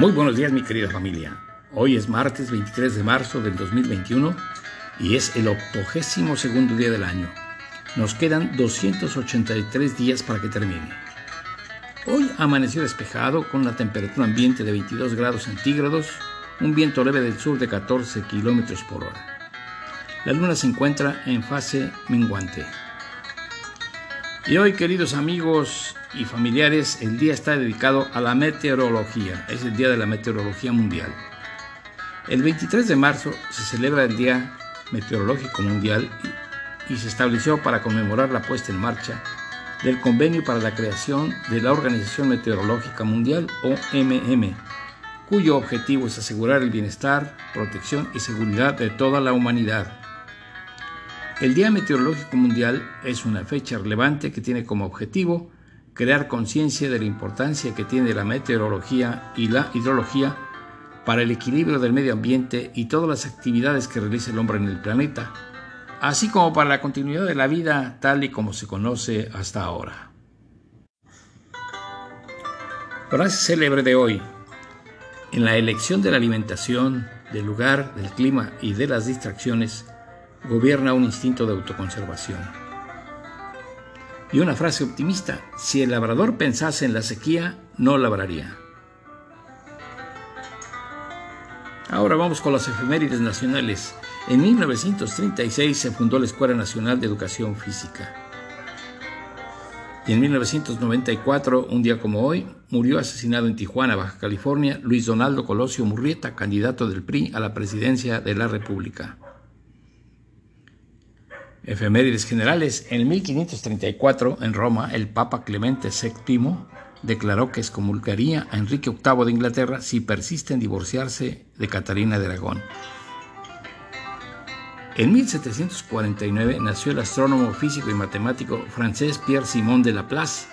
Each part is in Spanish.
Muy buenos días mi querida familia. Hoy es martes 23 de marzo del 2021 y es el octogésimo segundo día del año. Nos quedan 283 días para que termine. Hoy amaneció despejado con una temperatura ambiente de 22 grados centígrados, un viento leve del sur de 14 kilómetros por hora. La luna se encuentra en fase menguante. Y hoy, queridos amigos y familiares, el día está dedicado a la meteorología. Es el Día de la Meteorología Mundial. El 23 de marzo se celebra el Día Meteorológico Mundial y se estableció para conmemorar la puesta en marcha del Convenio para la creación de la Organización Meteorológica Mundial, OMM, cuyo objetivo es asegurar el bienestar, protección y seguridad de toda la humanidad. El Día Meteorológico Mundial es una fecha relevante que tiene como objetivo crear conciencia de la importancia que tiene la meteorología y la hidrología para el equilibrio del medio ambiente y todas las actividades que realiza el hombre en el planeta, así como para la continuidad de la vida tal y como se conoce hasta ahora. Frase célebre de hoy. En la elección de la alimentación, del lugar, del clima y de las distracciones, gobierna un instinto de autoconservación. Y una frase optimista, si el labrador pensase en la sequía, no labraría. Ahora vamos con las efemérides nacionales. En 1936 se fundó la Escuela Nacional de Educación Física. Y en 1994, un día como hoy, murió asesinado en Tijuana, Baja California, Luis Donaldo Colosio Murrieta, candidato del PRI a la presidencia de la República. Efemérides generales. En 1534, en Roma, el Papa Clemente VII declaró que excomulgaría a Enrique VIII de Inglaterra si persiste en divorciarse de Catalina de Aragón. En 1749 nació el astrónomo, físico y matemático francés Pierre Simon de Laplace,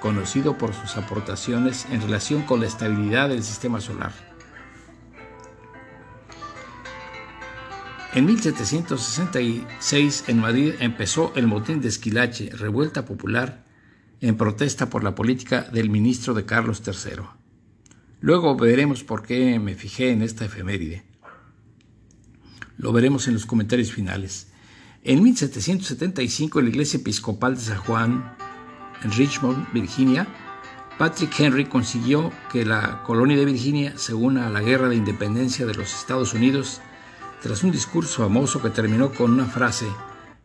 conocido por sus aportaciones en relación con la estabilidad del sistema solar. En 1766 en Madrid empezó el motín de Esquilache, revuelta popular en protesta por la política del ministro de Carlos III. Luego veremos por qué me fijé en esta efeméride. Lo veremos en los comentarios finales. En 1775 en la iglesia episcopal de San Juan, en Richmond, Virginia, Patrick Henry consiguió que la colonia de Virginia se una a la guerra de independencia de los Estados Unidos tras un discurso famoso que terminó con una frase,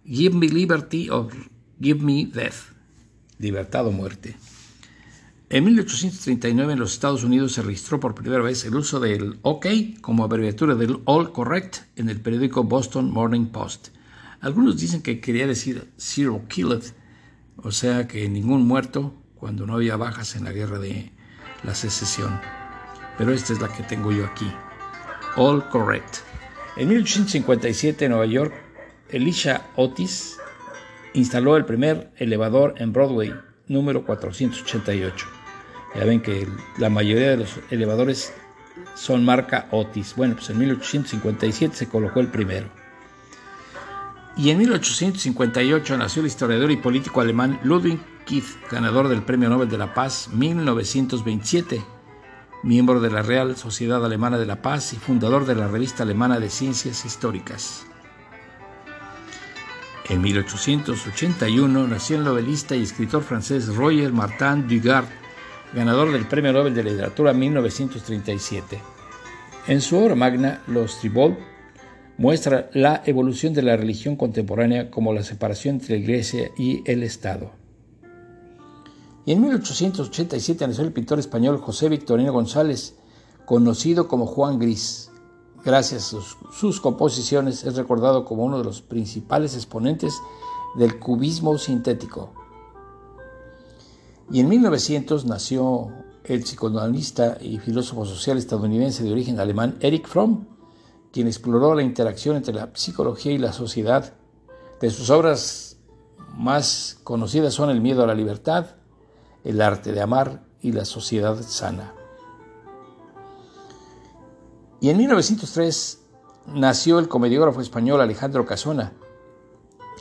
Give me liberty or give me death, libertad o muerte. En 1839 en los Estados Unidos se registró por primera vez el uso del OK como abreviatura del All Correct en el periódico Boston Morning Post. Algunos dicen que quería decir Zero Killed, o sea que ningún muerto cuando no había bajas en la guerra de la secesión. Pero esta es la que tengo yo aquí. All Correct. En 1857 en Nueva York, Elisha Otis instaló el primer elevador en Broadway, número 488. Ya ven que la mayoría de los elevadores son marca Otis. Bueno, pues en 1857 se colocó el primero. Y en 1858 nació el historiador y político alemán Ludwig Keith, ganador del Premio Nobel de la Paz 1927 miembro de la Real Sociedad Alemana de la Paz y fundador de la Revista Alemana de Ciencias Históricas. En 1881 nació el novelista y escritor francés Roger Martin Dugard, ganador del Premio Nobel de Literatura 1937. En su obra magna, Los Tribol, muestra la evolución de la religión contemporánea como la separación entre la Iglesia y el Estado. Y en 1887 nació el pintor español José Victorino González, conocido como Juan Gris. Gracias a sus, composiciones es recordado como uno de los principales exponentes del cubismo sintético. Y en 1900 nació el psicoanalista y filósofo social estadounidense de origen alemán Erich Fromm, quien exploró la interacción entre la psicología y la sociedad. De sus obras más conocidas son El miedo a la libertad, el arte de amar y la sociedad sana. Y en 1903 nació el comediógrafo español Alejandro Casona,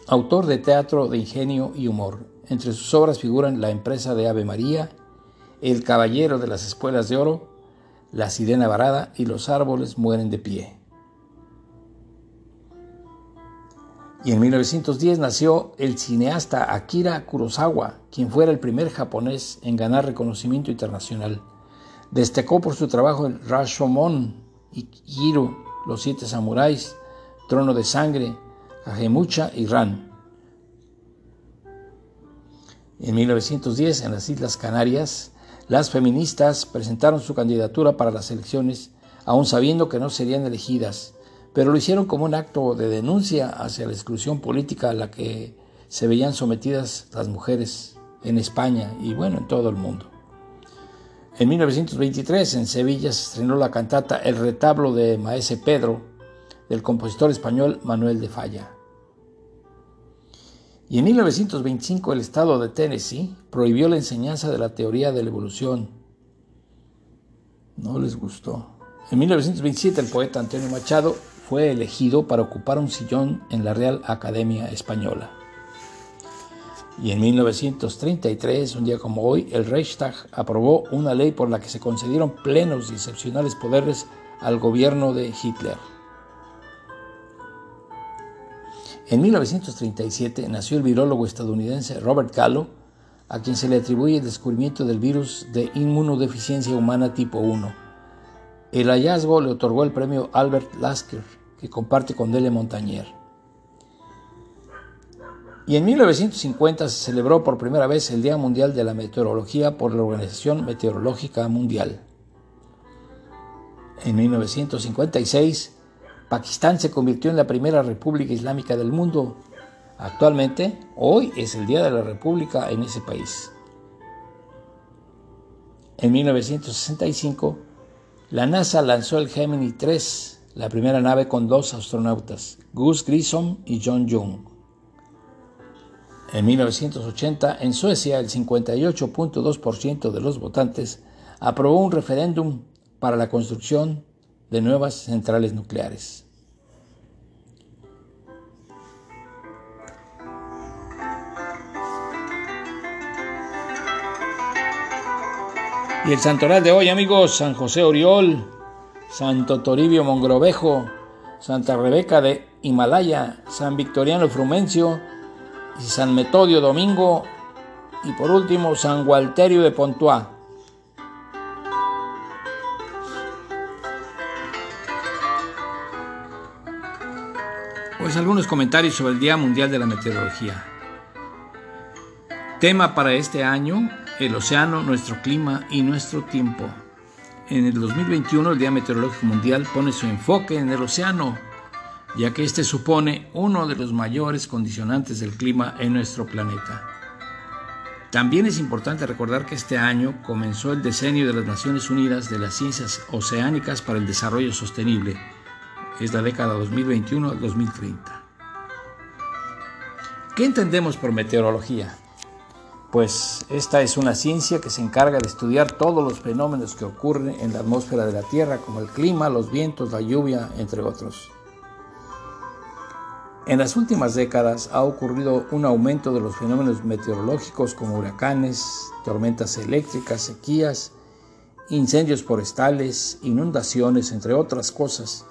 autor de teatro de ingenio y humor. Entre sus obras figuran La empresa de Ave María, El caballero de las espuelas de oro, la sirena varada y los árboles mueren de pie. Y en 1910 nació el cineasta Akira Kurosawa, quien fuera el primer japonés en ganar reconocimiento internacional. Destacó por su trabajo en Rashomon y Hiro, Los Siete Samuráis, Trono de Sangre, Ajemucha y Ran. En 1910, en las Islas Canarias, las feministas presentaron su candidatura para las elecciones, aún sabiendo que no serían elegidas, pero lo hicieron como un acto de denuncia hacia la exclusión política a la que se veían sometidas las mujeres en España y bueno, en todo el mundo. En 1923 en Sevilla se estrenó la cantata El retablo de Maese Pedro del compositor español Manuel de Falla. Y en 1925 el estado de Tennessee prohibió la enseñanza de la teoría de la evolución. No les gustó. En 1927 el poeta Antonio Machado fue elegido para ocupar un sillón en la Real Academia Española. Y en 1933, un día como hoy, el Reichstag aprobó una ley por la que se concedieron plenos y excepcionales poderes al gobierno de Hitler. En 1937 nació el virólogo estadounidense Robert Gallo, a quien se le atribuye el descubrimiento del virus de inmunodeficiencia humana tipo 1. El hallazgo le otorgó el premio Albert Lasker, que comparte con Dele Montañer. Y en 1950 se celebró por primera vez el Día Mundial de la Meteorología por la Organización Meteorológica Mundial. En 1956 Pakistán se convirtió en la primera república islámica del mundo. Actualmente, hoy es el Día de la República en ese país. En 1965, la NASA lanzó el Gemini 3, la primera nave con dos astronautas, Gus Grissom y John Young. En 1980, en Suecia, el 58.2% de los votantes aprobó un referéndum para la construcción de nuevas centrales nucleares. Y el santoral de hoy, amigos, San José Oriol, Santo Toribio Mongrovejo, Santa Rebeca de Himalaya, San Victoriano Frumencio y San Metodio Domingo y por último San Gualterio de Pontois. Pues algunos comentarios sobre el Día Mundial de la Meteorología. Tema para este año, el océano, nuestro clima y nuestro tiempo. En el 2021 el Día Meteorológico Mundial pone su enfoque en el océano, ya que este supone uno de los mayores condicionantes del clima en nuestro planeta. También es importante recordar que este año comenzó el decenio de las Naciones Unidas de las Ciencias Oceánicas para el Desarrollo Sostenible, es la década 2021-2030. ¿Qué entendemos por meteorología? Pues esta es una ciencia que se encarga de estudiar todos los fenómenos que ocurren en la atmósfera de la Tierra, como el clima, los vientos, la lluvia, entre otros. En las últimas décadas ha ocurrido un aumento de los fenómenos meteorológicos como huracanes, tormentas eléctricas, sequías, incendios forestales, inundaciones, entre otras cosas,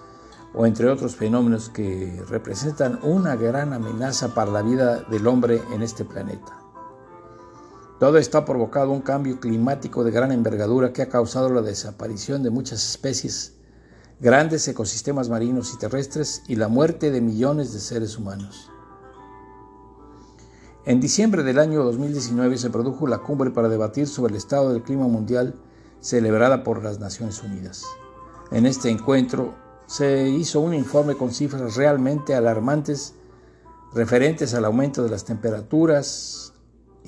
o entre otros fenómenos que representan una gran amenaza para la vida del hombre en este planeta. Todo esto ha provocado un cambio climático de gran envergadura que ha causado la desaparición de muchas especies, grandes ecosistemas marinos y terrestres y la muerte de millones de seres humanos. En diciembre del año 2019 se produjo la cumbre para debatir sobre el estado del clima mundial celebrada por las Naciones Unidas. En este encuentro, se hizo un informe con cifras realmente alarmantes referentes al aumento de las temperaturas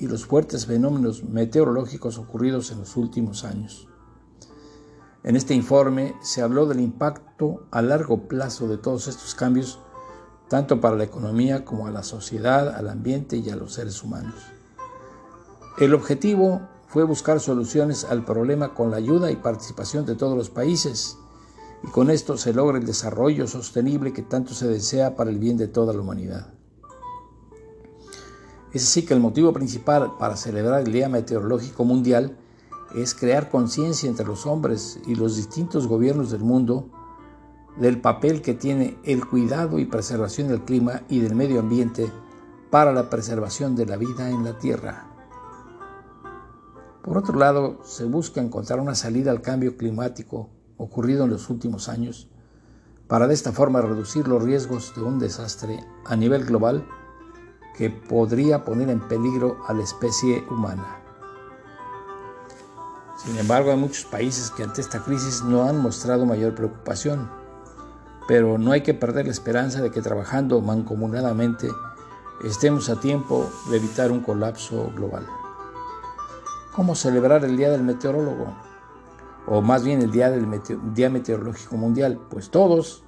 y los fuertes fenómenos meteorológicos ocurridos en los últimos años. En este informe se habló del impacto a largo plazo de todos estos cambios, tanto para la economía como a la sociedad, al ambiente y a los seres humanos. El objetivo fue buscar soluciones al problema con la ayuda y participación de todos los países, y con esto se logra el desarrollo sostenible que tanto se desea para el bien de toda la humanidad. Es así que el motivo principal para celebrar el Día Meteorológico Mundial es crear conciencia entre los hombres y los distintos gobiernos del mundo del papel que tiene el cuidado y preservación del clima y del medio ambiente para la preservación de la vida en la Tierra. Por otro lado, se busca encontrar una salida al cambio climático ocurrido en los últimos años para de esta forma reducir los riesgos de un desastre a nivel global que podría poner en peligro a la especie humana. Sin embargo, hay muchos países que ante esta crisis no han mostrado mayor preocupación, pero no hay que perder la esperanza de que trabajando mancomunadamente estemos a tiempo de evitar un colapso global. ¿Cómo celebrar el Día del Meteorólogo? o más bien el Día, del Día Meteorológico Mundial, pues todos,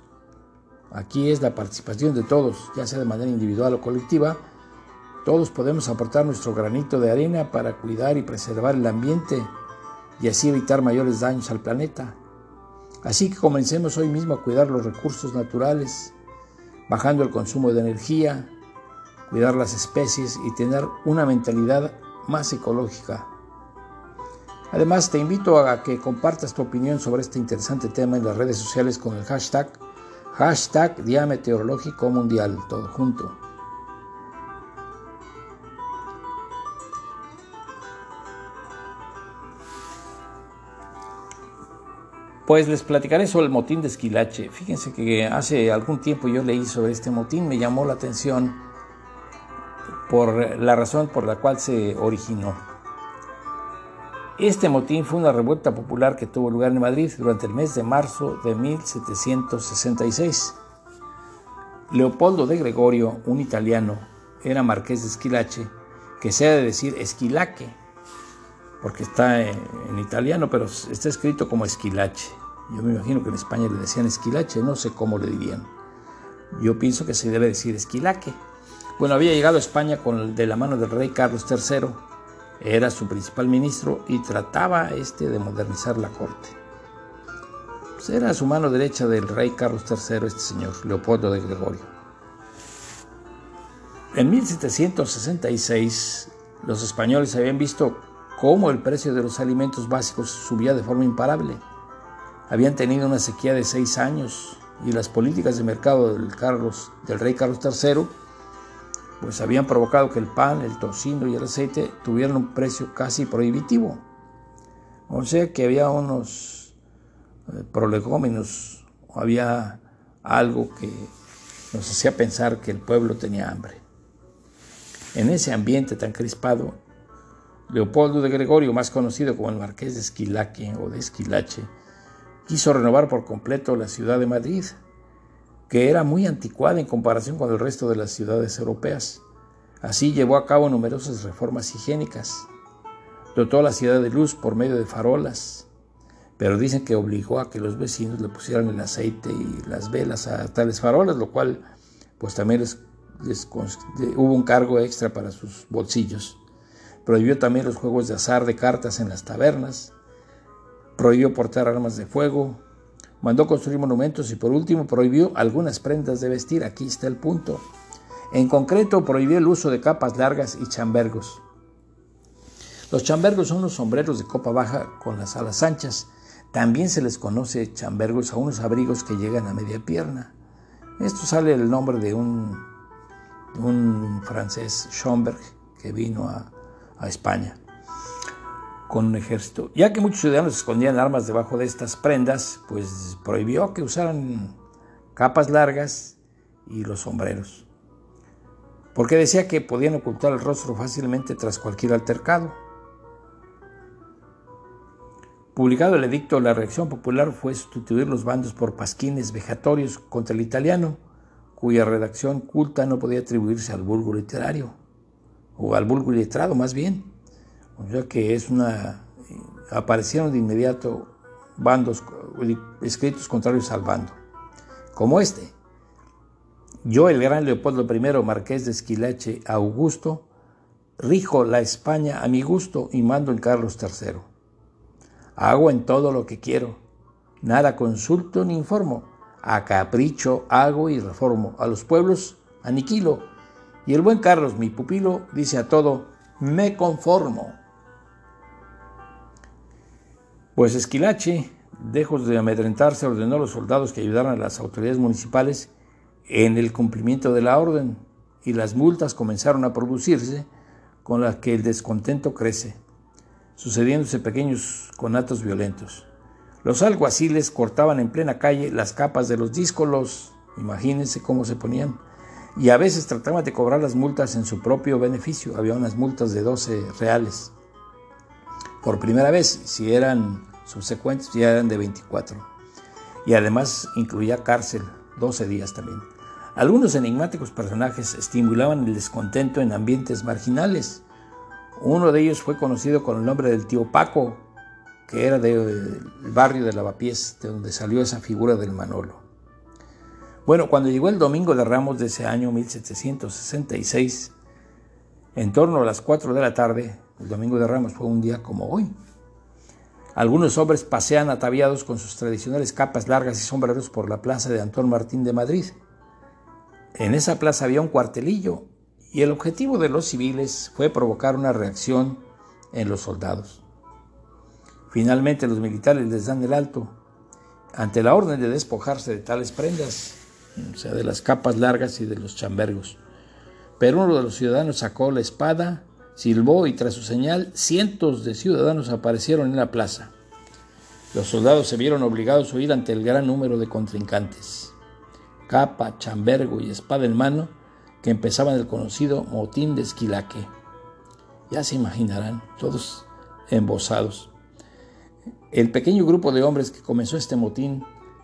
aquí es la participación de todos, ya sea de manera individual o colectiva, todos podemos aportar nuestro granito de arena para cuidar y preservar el ambiente y así evitar mayores daños al planeta. Así que comencemos hoy mismo a cuidar los recursos naturales, bajando el consumo de energía, cuidar las especies y tener una mentalidad más ecológica Además, te invito a que compartas tu opinión sobre este interesante tema en las redes sociales con el hashtag hashtag Día Meteorológico Mundial, todo junto. Pues les platicaré sobre el motín de Esquilache. Fíjense que hace algún tiempo yo leí sobre este motín, me llamó la atención por la razón por la cual se originó. Este motín fue una revuelta popular que tuvo lugar en Madrid durante el mes de marzo de 1766. Leopoldo de Gregorio, un italiano, era marqués de Esquilache, que se ha de decir Esquilaque, porque está en, italiano, pero está escrito como Esquilache. Yo me imagino que en España le decían Esquilache, no sé cómo le dirían. Yo pienso que se debe decir Esquilaque. Bueno, había llegado a España con de la mano del rey Carlos III era su principal ministro y trataba este de modernizar la corte. Pues era su mano derecha del rey Carlos III, este señor, Leopoldo de Gregorio. En 1766, los españoles habían visto cómo el precio de los alimentos básicos subía de forma imparable. Habían tenido una sequía de seis años y las políticas de mercado del, Carlos, del rey Carlos III pues habían provocado que el pan, el tocino y el aceite tuvieran un precio casi prohibitivo. O sea que había unos eh, prolegómenos, había algo que nos hacía pensar que el pueblo tenía hambre. En ese ambiente tan crispado, Leopoldo de Gregorio, más conocido como el Marqués de Esquilaque o de Esquilache, quiso renovar por completo la ciudad de Madrid que era muy anticuada en comparación con el resto de las ciudades europeas. Así llevó a cabo numerosas reformas higiénicas. Dotó la ciudad de luz por medio de farolas, pero dicen que obligó a que los vecinos le pusieran el aceite y las velas a tales farolas, lo cual pues también les, hubo un cargo extra para sus bolsillos. Prohibió también los juegos de azar de cartas en las tabernas, prohibió portar armas de fuego, mandó construir monumentos y por último prohibió algunas prendas de vestir. Aquí está el punto. En concreto, prohibió el uso de capas largas y chambergos. Los chambergos son los sombreros de copa baja con las alas anchas. También se les conoce chambergos a unos abrigos que llegan a media pierna. Esto sale del nombre de un, francés, Schomberg, que vino a España con un ejército. Ya que muchos ciudadanos escondían armas debajo de estas prendas, pues prohibió que usaran capas largas y los sombreros, porque decía que podían ocultar el rostro fácilmente tras cualquier altercado. Publicado el edicto, la reacción popular fue sustituir los bandos por pasquines vejatorios contra el italiano, cuya redacción culta no podía atribuirse al vulgo literario, o al vulgo letrado más bien. O sea que es una. aparecieron de inmediato bandos, escritos contrarios al bando, como este. Yo, el gran Leopoldo I, marqués de Esquilache, Augusto, rijo la España a mi gusto y mando en Carlos III. Hago en todo lo que quiero, nada consulto ni informo, a capricho hago y reformo, a los pueblos aniquilo, y el buen Carlos, mi pupilo, dice a todo, me conformo. Pues Esquilache, lejos de amedrentarse, ordenó a los soldados que ayudaran a las autoridades municipales en el cumplimiento de la orden y las multas comenzaron a producirse con las que el descontento crece, sucediéndose pequeños conatos violentos. Los alguaciles cortaban en plena calle las capas de los díscolos, imagínense cómo se ponían, y a veces trataban de cobrar las multas en su propio beneficio. Había unas multas de 12 reales. Por primera vez, si eran subsecuentes, ya eran de 24. Y además incluía cárcel, 12 días también. Algunos enigmáticos personajes estimulaban el descontento en ambientes marginales. Uno de ellos fue conocido con el nombre del tío Paco, que era del barrio de Lavapiés, de donde salió esa figura del Manolo. Bueno, cuando llegó el domingo de Ramos de ese año 1766, en torno a las 4 de la tarde, el domingo de Ramos fue un día como hoy. Algunos hombres pasean ataviados con sus tradicionales capas largas y sombreros por la plaza de Antón Martín de Madrid. En esa plaza había un cuartelillo y el objetivo de los civiles fue provocar una reacción en los soldados. Finalmente los militares les dan el alto ante la orden de despojarse de tales prendas, o sea, de las capas largas y de los chambergos. Pero uno de los ciudadanos sacó la espada, silbó y tras su señal cientos de ciudadanos aparecieron en la plaza. Los soldados se vieron obligados a huir ante el gran número de contrincantes. Capa, chambergo y espada en mano que empezaban el conocido motín de Esquilaque. Ya se imaginarán, todos embosados. El pequeño grupo de hombres que comenzó este motín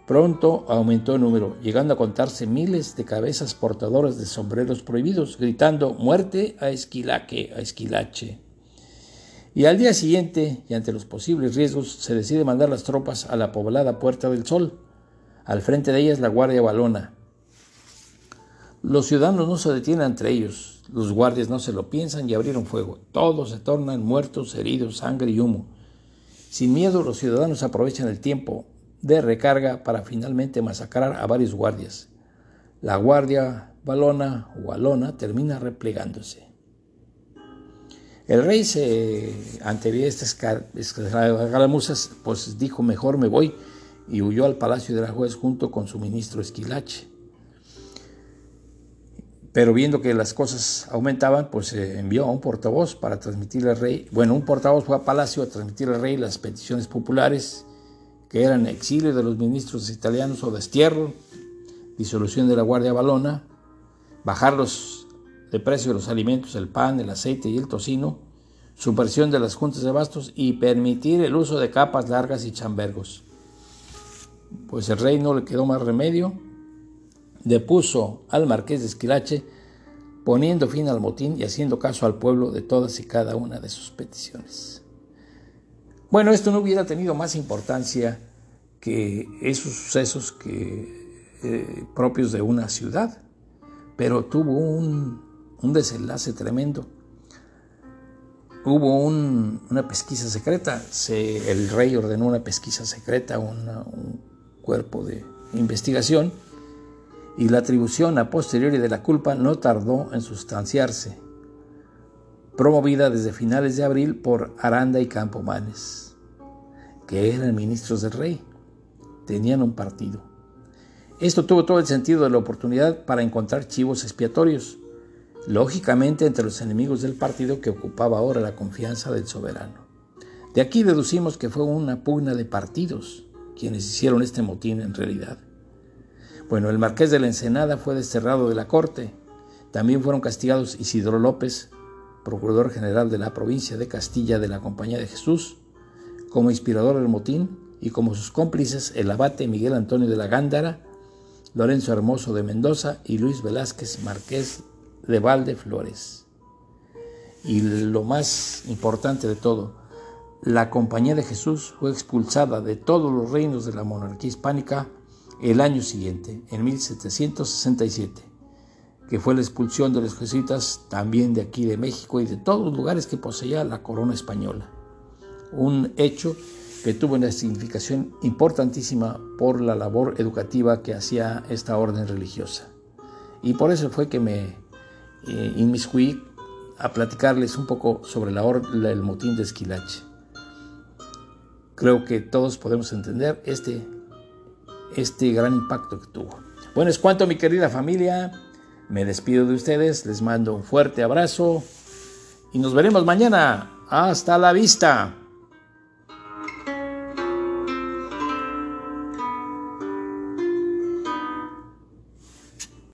pronto aumentó en número, llegando a contarse miles de cabezas portadoras de sombreros prohibidos, gritando muerte a Esquilaque, a Esquilache. Y al día siguiente, y ante los posibles riesgos, se decide mandar las tropas a la poblada Puerta del Sol. Al frente de ellas la Guardia Balona. Los ciudadanos no se detienen entre ellos, los guardias no se lo piensan y abrieron fuego. Todos se tornan muertos, heridos, sangre y humo. Sin miedo, los ciudadanos aprovechan el tiempo de recarga para finalmente masacrar a varios guardias. La guardia balona o alona termina replegándose. El rey se, ante estas escaramuzas, pues dijo mejor me voy y huyó al palacio de la juez junto con su ministro Esquilache. Pero viendo que las cosas aumentaban, pues se envió a un portavoz para transmitirle al rey. Bueno, un portavoz fue a Palacio a transmitir al rey las peticiones populares, que eran exilio de los ministros italianos o destierro, disolución de la Guardia Balona, bajar los de precio los alimentos, el pan, el aceite y el tocino, supresión de las juntas de bastos y permitir el uso de capas largas y chambergos. Pues el rey no le quedó más remedio depuso al marqués de Esquilache, poniendo fin al motín y haciendo caso al pueblo de todas y cada una de sus peticiones. Bueno, esto no hubiera tenido más importancia que esos sucesos que, eh, propios de una ciudad, pero tuvo un, desenlace tremendo. Hubo una pesquisa secreta, el rey ordenó una pesquisa secreta, un cuerpo de investigación, y la atribución a posteriori de la culpa no tardó en sustanciarse, promovida desde finales de abril por Aranda y Campomanes, que eran ministros del rey, tenían un partido. Esto tuvo todo el sentido de la oportunidad para encontrar chivos expiatorios, lógicamente entre los enemigos del partido que ocupaba ahora la confianza del soberano. De aquí deducimos que fue una pugna de partidos quienes hicieron este motín en realidad. Bueno, el marqués de la Ensenada fue desterrado de la corte. También fueron castigados Isidro López, procurador general de la provincia de Castilla de la Compañía de Jesús, como inspirador del motín, y como sus cómplices el abate Miguel Antonio de la Gándara, Lorenzo Hermoso de Mendoza y Luis Velázquez Marqués de Valde Flores. Y lo más importante de todo, la Compañía de Jesús fue expulsada de todos los reinos de la monarquía hispánica el año siguiente, en 1767, que fue la expulsión de los jesuitas también de aquí de México y de todos los lugares que poseía la corona española. Un hecho que tuvo una significación importantísima por la labor educativa que hacía esta orden religiosa. Y por eso fue que me eh, inmiscuí a platicarles un poco sobre la, el motín de Esquilache. creo que todos podemos entender este, este gran impacto que tuvo. Bueno, es cuanto mi querida familia. Me despido de ustedes, les mando un fuerte abrazo y nos veremos mañana. Hasta la vista.